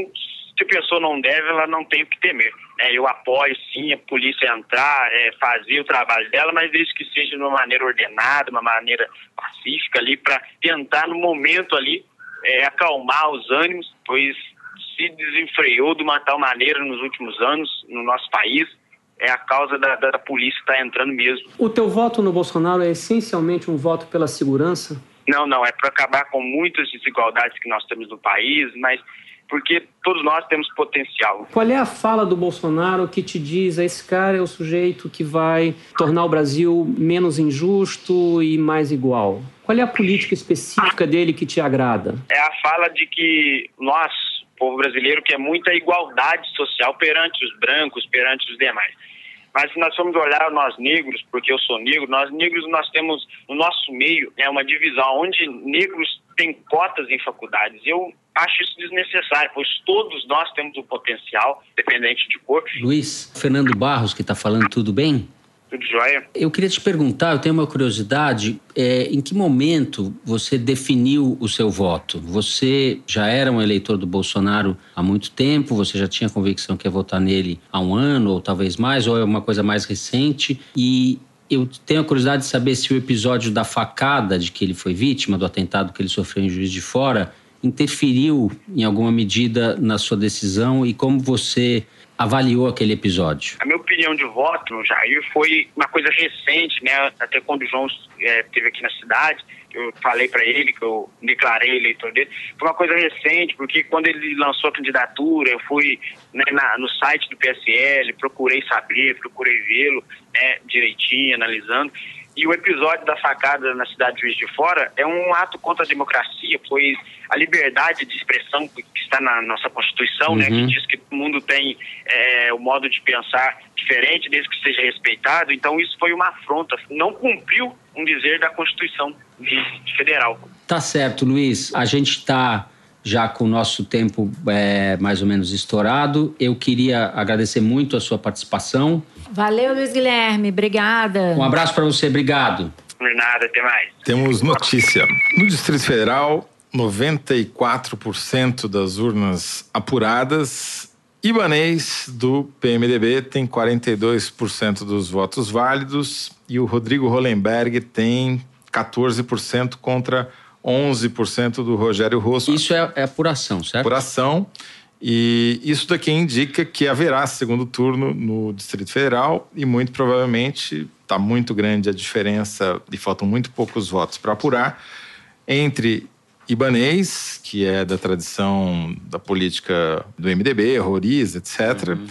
se a pessoa não deve, ela não tem o que temer. É, eu apoio, sim, a polícia entrar, é, fazer o trabalho dela, mas desde que seja de uma maneira ordenada, uma maneira pacífica ali, para tentar, no momento ali, é, acalmar os ânimos, pois se desenfreou de uma tal maneira nos últimos anos no nosso país, é a causa da, da polícia estar tá entrando mesmo. O teu voto no Bolsonaro é essencialmente um voto pela segurança? Não, não, é para acabar com muitas desigualdades que nós temos no país, mas porque todos nós temos potencial. Qual é a fala do Bolsonaro que te diz esse cara é o sujeito que vai tornar o Brasil menos injusto e mais igual? Qual é a política específica dele que te agrada? É a fala de que nós, povo brasileiro, quer muita igualdade social perante os brancos, perante os demais. Mas se nós formos olhar nós negros, porque eu sou negro, nós negros nós temos no nosso meio é uma divisão onde negros têm cotas em faculdades. Eu acho isso desnecessário, pois todos nós temos o potencial, dependente de cor. Luiz, Fernando Barros que está falando, tudo bem? Tudo jóia. Eu queria te perguntar, eu tenho uma curiosidade, é, em que momento você definiu o seu voto? Você já era um eleitor do Bolsonaro há muito tempo, você já tinha convicção que ia votar nele há um ano ou talvez mais, ou é uma coisa mais recente? E eu tenho a curiosidade de saber se o episódio da facada de que ele foi vítima, do atentado que ele sofreu em Juiz de Fora, interferiu em alguma medida na sua decisão e como você avaliou aquele episódio? A minha opinião de voto Jair foi uma coisa recente, né? Até quando o João é, esteve aqui na cidade, eu falei para ele que eu declarei eleitor dele. Foi uma coisa recente, porque quando ele lançou a candidatura, eu fui né, na, no site do PSL, procurei saber, procurei vê-lo né, direitinho, analisando. E o episódio da facada na cidade de Juiz de Fora é um ato contra a democracia, pois a liberdade de expressão que está na nossa Constituição, uhum. né, que uhum. diz que o mundo tem é, o modo de pensar diferente, desde que seja respeitado. Então, isso foi uma afronta, não cumpriu um dizer da Constituição Federal. Tá certo, Luiz. A gente está já com o nosso tempo é, mais ou menos estourado. Eu queria agradecer muito a sua participação. Valeu, Luiz Guilherme. Obrigada. Um abraço para você. Obrigado. Por nada, até mais. Temos notícia. No Distrito Federal, 94% das urnas apuradas. Ibanês, do PMDB, tem 42% dos votos válidos. E o Rodrigo Hollenberg tem 14% contra 11% do Rogério Rosso. Isso é, é apuração, certo? Apuração. E isso daqui indica que haverá segundo turno no Distrito Federal e muito provavelmente está muito grande a diferença e faltam muito poucos votos para apurar entre Ibanês, que é da tradição da política do MDB, Roriz, etc., uhum.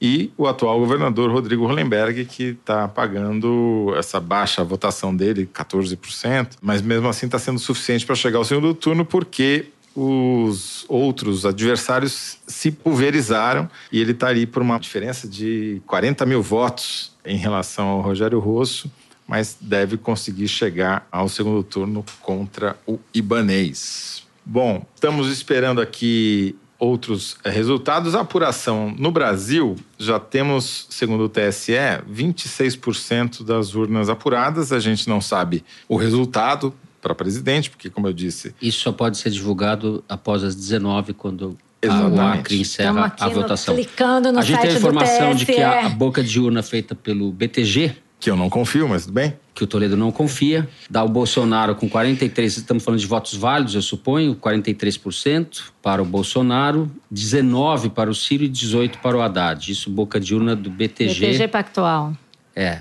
e o atual governador Rodrigo Hollenberg, que está pagando essa baixa votação dele, 14%, mas mesmo assim está sendo suficiente para chegar ao segundo turno, porque os outros adversários se pulverizaram e ele está ali por uma diferença de 40 mil votos em relação ao Rogério Rosso, mas deve conseguir chegar ao segundo turno contra o Ibanês. Bom, estamos esperando aqui outros resultados. A apuração no Brasil, já temos, segundo o TSE, 26% das urnas apuradas. A gente não sabe o resultado, para presidente, porque, como eu disse. Isso só pode ser divulgado após as 19, quando Exatamente. o Acre encerra a votação. No, clicando no a gente tem a informação de que a, a boca de urna feita pelo BTG. Que eu não confio, mas tudo bem. Que o Toledo não confia. Dá o Bolsonaro com 43%, estamos falando de votos válidos, eu suponho, 43% para o Bolsonaro, 19% para o Ciro e 18% para o Haddad. Isso boca de urna do BTG. BTG Pactual. É.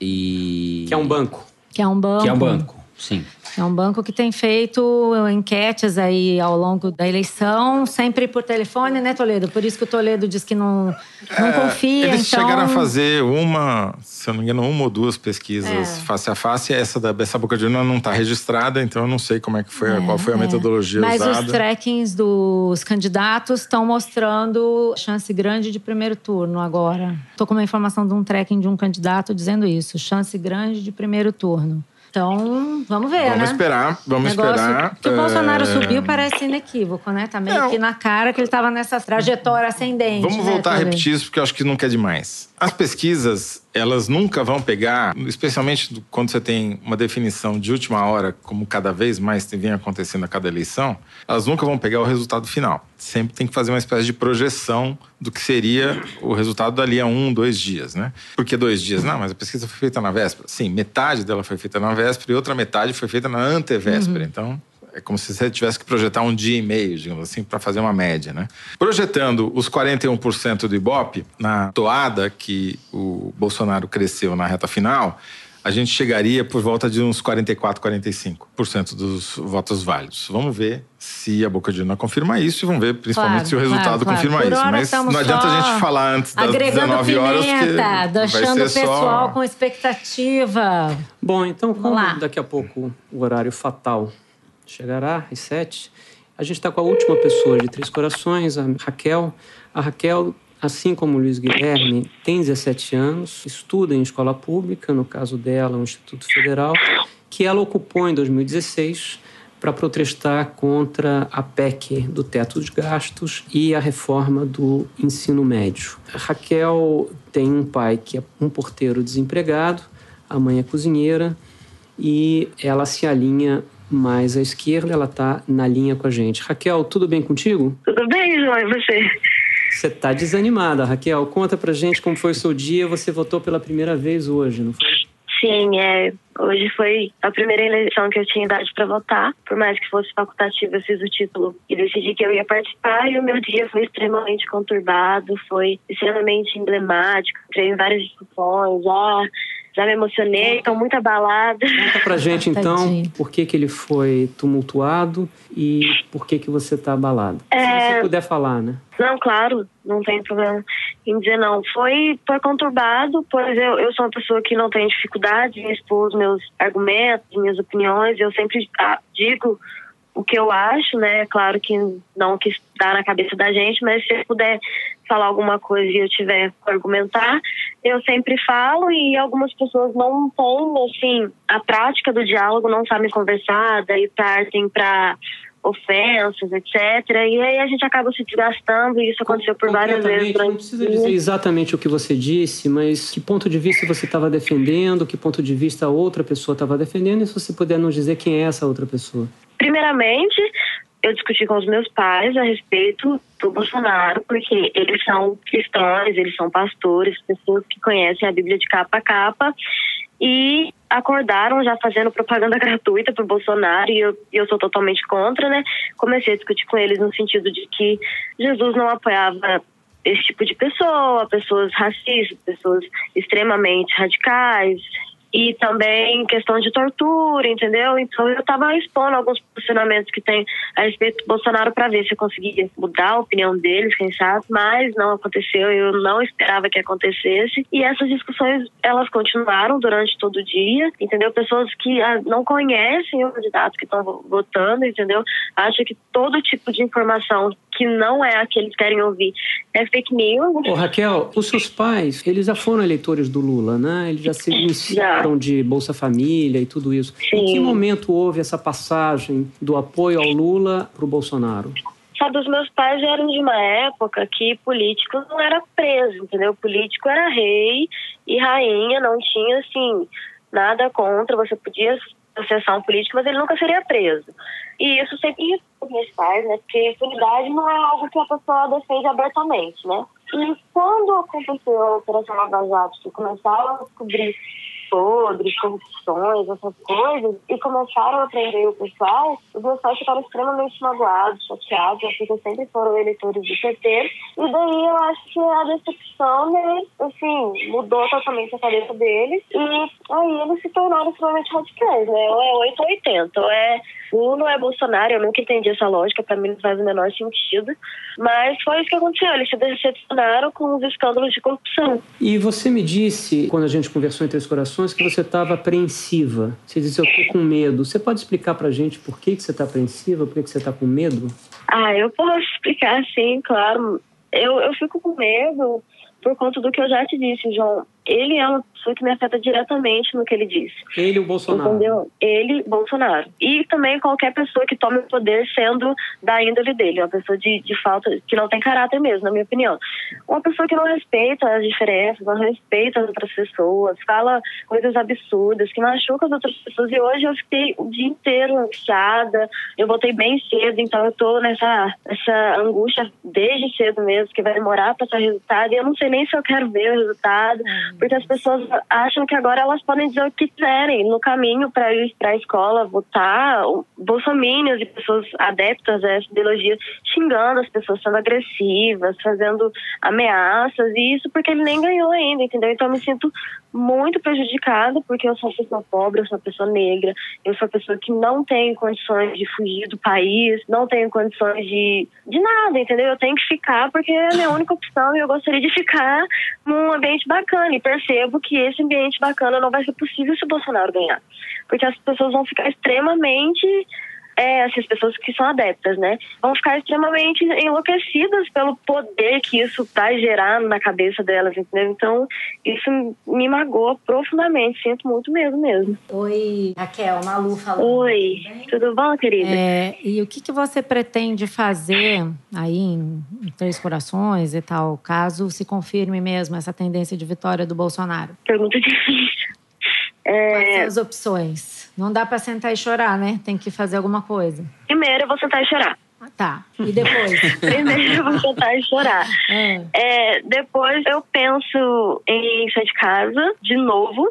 E... Que é um banco. Que é um banco. Que é um banco, sim. É um banco que tem feito enquetes aí ao longo da eleição, sempre por telefone, né, Toledo? Por isso que o Toledo diz que não, não é, confia. Eles então... chegaram a fazer uma, se eu não me engano, uma ou duas pesquisas é. face a face. Essa da essa boca de urna não está registrada, então eu não sei como é que foi, é, qual foi a é. metodologia Mas usada. Mas os trackings dos candidatos estão mostrando chance grande de primeiro turno agora. Estou com uma informação de um tracking de um candidato dizendo isso, chance grande de primeiro turno. Então, vamos ver, vamos né? Esperar, vamos Negócio esperar. Que o Bolsonaro é... subiu parece inequívoco, né? Tá meio não. que na cara que ele estava nessa trajetória ascendente. Vamos né, voltar a repetir isso, porque eu acho que não quer demais. As pesquisas elas nunca vão pegar, especialmente quando você tem uma definição de última hora, como cada vez mais vem acontecendo a cada eleição, elas nunca vão pegar o resultado final. Sempre tem que fazer uma espécie de projeção do que seria o resultado dali a um, dois dias, né? Por que dois dias? Não, mas a pesquisa foi feita na véspera. Sim, metade dela foi feita na véspera e outra metade foi feita na antevéspera. Uhum. Então, é como se você tivesse que projetar um dia e meio, digamos assim, para fazer uma média, né? Projetando os 41% do Ibope na toada que o Bolsonaro cresceu na reta final, a gente chegaria por volta de uns 44, 45% dos votos válidos. Vamos ver se a Boca de Urna confirma isso e vamos ver principalmente claro, se o resultado claro, confirma claro. isso. Mas não adianta a gente falar antes das 19 horas pimenta, deixando o pessoal só... com expectativa. Bom, então como daqui a pouco o horário fatal chegará às sete. A gente está com a última pessoa de Três Corações, a Raquel. A Raquel, assim como o Luiz Guilherme, tem 17 anos, estuda em escola pública, no caso dela, um Instituto Federal, que ela ocupou em 2016 para protestar contra a PEC do teto dos gastos e a reforma do ensino médio. A Raquel tem um pai que é um porteiro desempregado, a mãe é cozinheira e ela se alinha mais à esquerda, ela está na linha com a gente. Raquel, tudo bem contigo? Tudo bem, João, e você? Você está desanimada, Raquel. Conta pra gente como foi o seu dia. Você votou pela primeira vez hoje, não foi? Sim, é. Hoje foi a primeira eleição que eu tinha idade para votar. Por mais que fosse facultativa, eu fiz o título e decidi que eu ia participar. E o meu dia foi extremamente conturbado, foi extremamente emblemático. Entrei em várias discussões. Ah, já me emocionei, estou muito abalada. Conta pra gente então por que, que ele foi tumultuado e por que, que você está abalada. É... Se você puder falar, né? Não, claro, não tem problema em dizer não. Foi, foi conturbado, pois eu, eu sou uma pessoa que não tem dificuldade em expor os meus argumentos, minhas opiniões. Eu sempre ah, digo o que eu acho, né? É claro que não que está na cabeça da gente, mas se eu puder falar alguma coisa e eu tiver que argumentar, eu sempre falo e algumas pessoas não têm, assim, a prática do diálogo, não sabem conversar, daí partem para ofensas, etc. E aí a gente acaba se desgastando e isso aconteceu por várias vezes. Não precisa dizer exatamente o que você disse, mas que ponto de vista você estava defendendo, que ponto de vista a outra pessoa estava defendendo, e se você puder nos dizer quem é essa outra pessoa. Primeiramente, eu discuti com os meus pais a respeito do Bolsonaro, porque eles são cristãos, eles são pastores, pessoas que conhecem a Bíblia de capa a capa e acordaram já fazendo propaganda gratuita para o Bolsonaro e eu, eu sou totalmente contra, né? Comecei a discutir com eles no sentido de que Jesus não apoiava esse tipo de pessoa, pessoas racistas, pessoas extremamente radicais, e também questão de tortura, entendeu? Então eu estava expondo alguns posicionamentos que tem a respeito do Bolsonaro para ver se eu conseguia mudar a opinião deles, quem sabe, mas não aconteceu, eu não esperava que acontecesse. E essas discussões, elas continuaram durante todo o dia, entendeu? Pessoas que ah, não conhecem o candidato que estão votando, entendeu? Acham que todo tipo de informação que não é a que eles querem ouvir é fake news. Ô, Raquel, os seus pais, eles já foram eleitores do Lula, né? Eles já se iniciaram de Bolsa Família e tudo isso. Sim. Em que momento houve essa passagem do apoio ao Lula para o Bolsonaro? Sabe, os meus pais eram de uma época que político não era preso, entendeu? Político era rei e rainha, não tinha, assim, nada contra. Você podia um político, mas ele nunca seria preso. E isso sempre pais, né? Porque impunidade não é algo que a pessoa defende abertamente, né? E quando aconteceu a Operação Lava Jato, que começaram a descobrir podres, corrupções, essas coisas, e começaram a prender o pessoal, os meus ficaram extremamente magoados, chateados, porque sempre foram eleitores do PT. E daí eu acho que a decepção deles, assim, mudou totalmente a cabeça deles. E aí eles se tornaram extremamente radicais, né? Ou é 8 ou 80, ou é Lula ou é Bolsonaro. Eu nunca entendi essa lógica, para mim não faz o menor sentido. Mas foi isso que aconteceu, eles se decepcionaram com os escândalos de corrupção. E você me disse, quando a gente conversou entre os corações, que você estava apreensiva. Você disse, eu estou com medo. Você pode explicar para a gente por que, que você está apreensiva, por que, que você está com medo? Ah, eu posso explicar sim, claro. Eu, eu fico com medo por conta do que eu já te disse, João. ele é uma pessoa que me afeta diretamente no que ele diz. Ele, o Bolsonaro. Entendeu? Ele, Bolsonaro. E também qualquer pessoa que tome o poder sendo da índole dele. Uma pessoa de, de falta, que não tem caráter mesmo, na minha opinião. Uma pessoa que não respeita as diferenças, não respeita as outras pessoas, fala coisas absurdas, que machuca as outras pessoas. E hoje eu fiquei o dia inteiro angustiada. Eu voltei bem cedo, então eu tô nessa, nessa angústia desde cedo mesmo, que vai demorar para ter resultado. E eu não sei nem se eu quero ver o resultado, porque as pessoas acham que agora elas podem dizer o que quiserem no caminho para ir para a escola votar. Bolsominions e pessoas adeptas a essa ideologia xingando as pessoas, sendo agressivas, fazendo ameaças, e isso porque ele nem ganhou ainda, entendeu? Então eu me sinto muito prejudicada porque eu sou uma pessoa pobre, eu sou uma pessoa negra, eu sou uma pessoa que não tem condições de fugir do país, não tenho condições de, de nada, entendeu? Eu tenho que ficar porque é a minha única opção e eu gostaria de ficar num ambiente bacana. E percebo que esse ambiente bacana não vai ser possível se o Bolsonaro ganhar. Porque as pessoas vão ficar extremamente é, assim, as pessoas que são adeptas, né, vão ficar extremamente enlouquecidas pelo poder que isso vai gerar na cabeça delas, entendeu? Então, isso me magoa profundamente, sinto muito medo mesmo. Oi, Raquel, Malu falando. Oi, tudo bom, querida? É, e o que, que você pretende fazer aí em, em Três Corações e tal, caso se confirme mesmo essa tendência de vitória do Bolsonaro? Pergunta difícil. É... Quais são as opções? Não dá para sentar e chorar, né? Tem que fazer alguma coisa. Primeiro eu vou sentar e chorar. Ah, tá. E depois? Primeiro eu vou sentar e chorar. É. É, depois eu penso em sair de casa de novo,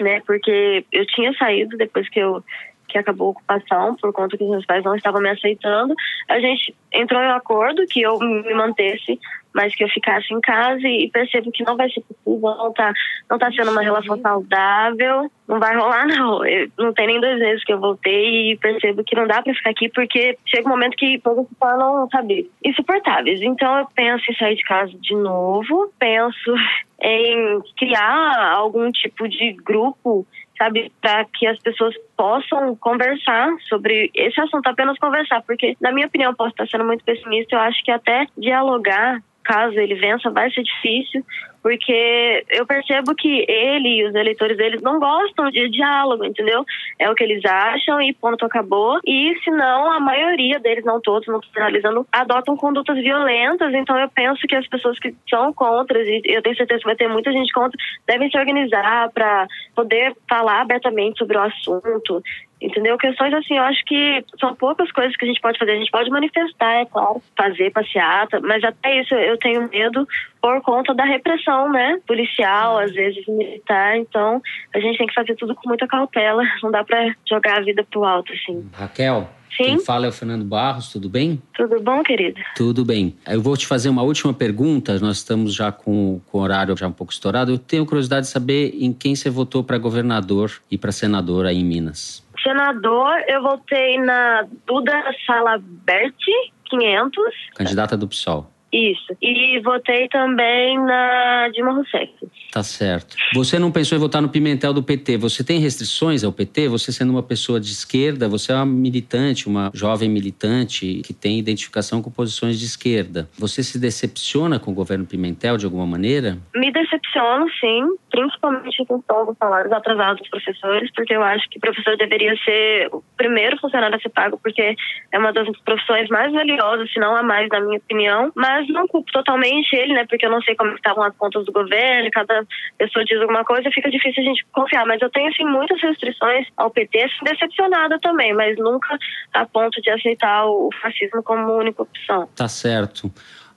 né? Porque eu tinha saído depois que eu que acabou a ocupação por conta que os meus pais não estavam me aceitando. A gente entrou em um acordo que eu me mantesse mas que eu ficasse em casa e percebo que não vai ser possível, não tá, não tá sendo uma relação saudável, não vai rolar não. Eu, não tem nem dois meses que eu voltei e percebo que não dá para ficar aqui porque chega um momento que coisas se tornam, sabe, insuportáveis. Então eu penso em sair de casa de novo, penso em criar algum tipo de grupo sabe, para que as pessoas possam conversar sobre esse assunto, apenas conversar, porque na minha opinião, posso estar sendo muito pessimista, eu acho que até dialogar caso ele vença, vai ser difícil, porque eu percebo que ele e os eleitores deles não gostam de diálogo, entendeu? É o que eles acham e ponto acabou. E se não, a maioria deles, não todos, não estou generalizando, adotam condutas violentas. Então eu penso que as pessoas que são contra, e eu tenho certeza que vai ter muita gente contra, devem se organizar para poder falar abertamente sobre o assunto entendeu? Questões assim, eu acho que são poucas coisas que a gente pode fazer. A gente pode manifestar, é claro, fazer passeata, mas até isso eu tenho medo por conta da repressão, né? Policial, às vezes militar. Então, a gente tem que fazer tudo com muita cautela. Não dá para jogar a vida pro alto, assim. Raquel, Sim. quem fala é o Fernando Barros, tudo bem? Tudo bom, querido? Tudo bem. Eu vou te fazer uma última pergunta. Nós estamos já com, com o horário já um pouco estourado. Eu tenho curiosidade de saber em quem você votou para governador e para senador aí em Minas. Senador, eu votei na Duda Salaberti, 500. Candidata do PSOL. Isso. E votei também na Dilma Rousseff. Tá certo. Você não pensou em votar no Pimentel do PT? Você tem restrições ao PT? Você sendo uma pessoa de esquerda, você é uma militante, uma jovem militante que tem identificação com posições de esquerda. Você se decepciona com o governo Pimentel de alguma maneira? Me decepciono, sim, principalmente com os salários atrasados dos professores, porque eu acho que o professor deveria ser o primeiro funcionário a ser pago, porque é uma das profissões mais valiosas, se não a mais, na minha opinião. Mas não culpo totalmente ele, né? Porque eu não sei como estavam as contas do governo, cada pessoa diz alguma coisa, fica difícil a gente confiar. Mas eu tenho, assim, muitas restrições ao PT, assim, decepcionada também, mas nunca a ponto de aceitar o fascismo como única opção. Tá certo.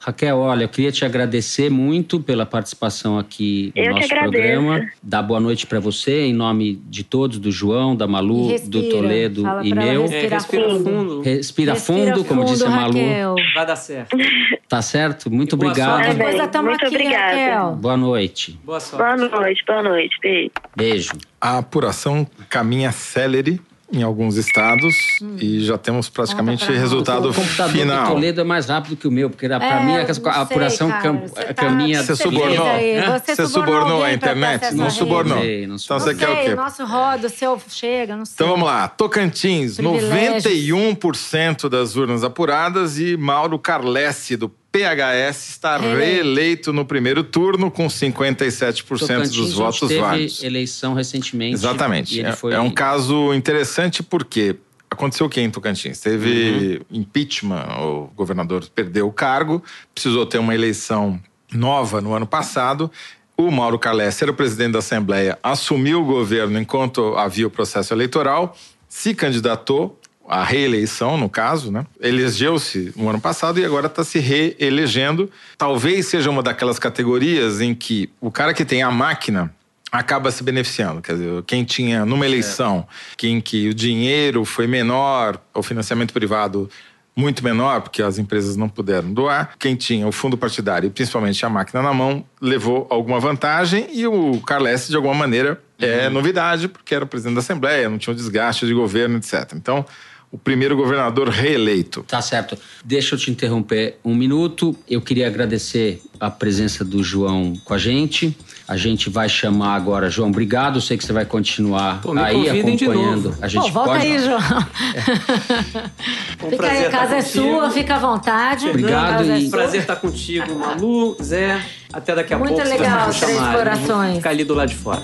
Raquel, olha, eu queria te agradecer muito pela participação aqui no Eu nosso programa. Dar boa noite para você, em nome de todos, do João, da Malu, respira. do Toledo Fala e meu. É, Respira respira fundo. fundo. Respira, Respira fundo, como disse a Malu. Raquel. Vai dar certo. Tá certo? Muito Boa obrigado. sorte. Muito aqui, obrigada. Raquel. Boa noite. Boa sorte. Boa noite, boa noite. Beijo. Beijo. A apuração caminha célere em alguns estados e já temos praticamente pra nós. resultado o computador do final. Toledo é mais rápido que o meu, porque pra É, mim a, sei, apuração cara. cam- Você tá- caminha. Você Você subornou? aí. Você, Você subornou a internet? Não subornou. Sei, não Então Não você quer o sei, quê? nosso roda, o seu chega, não sei. Então vamos lá. Tocantins, Privilégios. 91% das urnas apuradas e Mauro Carlesse, do PHS está reeleito no primeiro turno com 57% Tocantins, dos votos teve válidos. eleição recentemente. Exatamente. ele É, foi- é um caso interessante porque aconteceu o que em Tocantins? Teve Uhum. impeachment, o governador perdeu o cargo, precisou ter uma eleição nova no ano passado. O Mauro Calesse era o presidente da Assembleia, assumiu o governo enquanto havia o processo eleitoral, se candidatou à reeleição, no caso, né? Elegeu-se no ano passado e agora está se reelegendo. Talvez seja uma daquelas categorias em que o cara que tem a máquina acaba se beneficiando. Quer dizer, quem tinha numa eleição que, em que o dinheiro foi menor, o financiamento privado muito menor, porque as empresas não puderam doar, quem tinha o fundo partidário e principalmente a máquina na mão levou alguma vantagem e o Carles, de alguma maneira, é novidade, porque era o presidente da Assembleia, não tinha um desgaste de governo, etc. Então, o primeiro governador reeleito. Tá certo. Deixa eu te interromper um minuto. Eu queria agradecer a presença do João com a gente. A gente vai chamar agora, João, obrigado. Sei que você vai continuar Pô, aí acompanhando. A gente Pô, volta pode. aí, João. Um fica aí, prazer a casa é estar contigo. sua, fica à vontade. Obrigado é e-. Prazer estar contigo, Malu, Zé. Até daqui a Muito pouco. se legal, Três. Corações. Ficar ali do lado de fora.